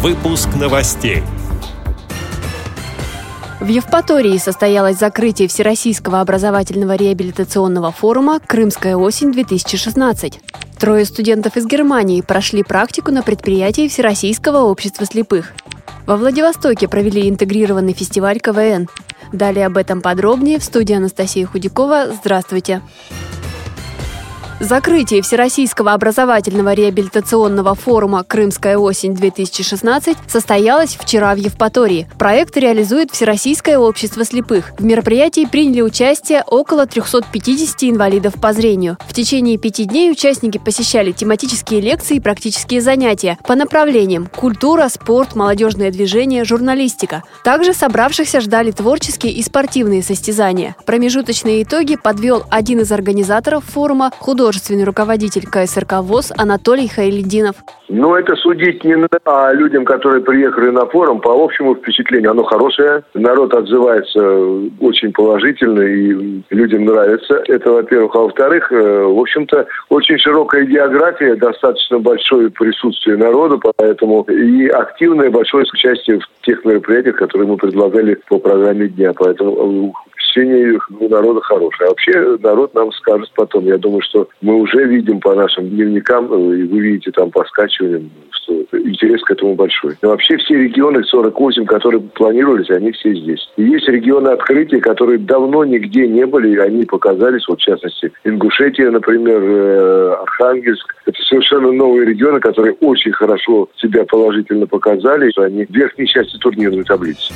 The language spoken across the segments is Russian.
Выпуск новостей. В Евпатории состоялось закрытие Всероссийского образовательного реабилитационного форума «Крымская осень-2016». Трое студентов из Германии прошли практику на предприятии Всероссийского общества слепых. Во Владивостоке провели интегрированный фестиваль КВН. Далее об этом подробнее в студии Анастасия Худякова. Здравствуйте! Здравствуйте! Закрытие Всероссийского образовательного реабилитационного форума «Крымская осень-2016» состоялось вчера в Евпатории. Проект реализует Всероссийское общество слепых. В мероприятии приняли участие около 350 инвалидов по зрению. В течение пяти дней участники посещали тематические лекции и практические занятия по направлениям культура, спорт, молодежное движение, журналистика. Также собравшихся ждали творческие и спортивные состязания. Промежуточные итоги подвел один из организаторов форума, художник художественный руководитель КСРК ВОЗ Анатолий Хайлединов. Ну, это судить не надо, а людям, которые приехали на форум, по общему впечатлению, оно хорошее. Народ отзывается очень положительно и людям нравится. Это, во-первых. А во-вторых, э, в общем-то, очень широкая география, достаточно большое присутствие народа, поэтому и активное большое участие в тех мероприятиях, которые мы предлагали по программе дня. Поэтому э, впечатление у народа хорошее. А вообще народ нам скажет потом. Я думаю, что мы уже видим по нашим дневникам, э, и вы видите там по скачиваниям, что интерес к этому большой. Но вообще все регионы 48, которые планировались, они все здесь. И есть регионы открытия, которые давно нигде не были, и они показались, вот в частности, Ингушетия, например, э, Архангельск. Это совершенно новые регионы, которые очень хорошо себя положительно показали, они в верхней части турнирной таблицы.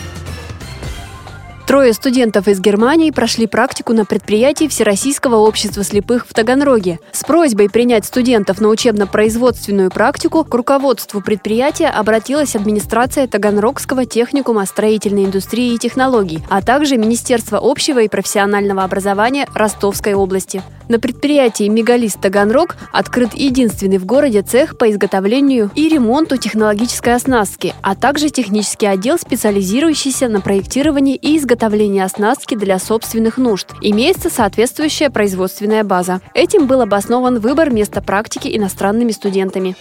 Трое студентов из Германии прошли практику на предприятии Всероссийского общества слепых в Таганроге. С просьбой принять студентов на учебно-производственную практику к руководству предприятия обратилась администрация Таганрогского техникума строительной индустрии и технологий, а также Министерство общего и профессионального образования Ростовской области. На предприятии «Мегалист Таганрог» открыт единственный в городе цех по изготовлению и ремонту технологической оснастки, а также технический отдел, специализирующийся на проектировании и изготовлении оснастки для собственных нужд. Имеется соответствующая производственная база. Этим был обоснован выбор места практики иностранными студентами.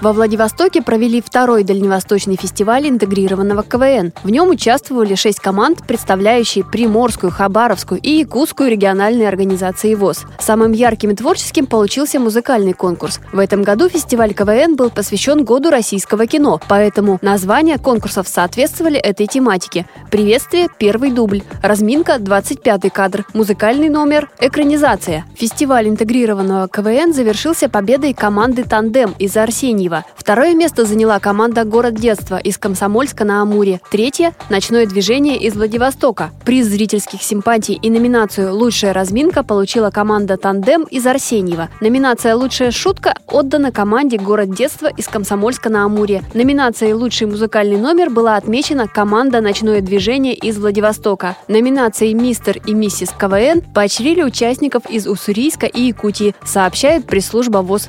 Во Владивостоке провели второй дальневосточный фестиваль интегрированного КВН. В нем участвовали шесть команд, представляющие Приморскую, Хабаровскую и Якутскую региональные организации ВОЗ. Самым ярким и творческим получился музыкальный конкурс. В этом году фестиваль КВН был посвящен году российского кино, поэтому названия конкурсов соответствовали этой тематике. Приветствие – первый дубль, разминка – 25-й кадр, музыкальный номер – экранизация. Фестиваль интегрированного КВН завершился победой команды «Тандем» из Арсеньева Киева. Второе место заняла команда «Город детства» из Комсомольска на Амуре. Третье – «Ночное движение» из Владивостока. Приз зрительских симпатий и номинацию «Лучшая разминка» получила команда «Тандем» из Арсеньева. Номинация «Лучшая шутка» отдана команде «Город детства» из Комсомольска на Амуре. Номинацией «Лучший музыкальный номер» была отмечена команда «Ночное движение» из Владивостока. Номинацией «Мистер и миссис КВН» поощрили участников из Уссурийска и Якутии, сообщает пресс-служба ВОЗ.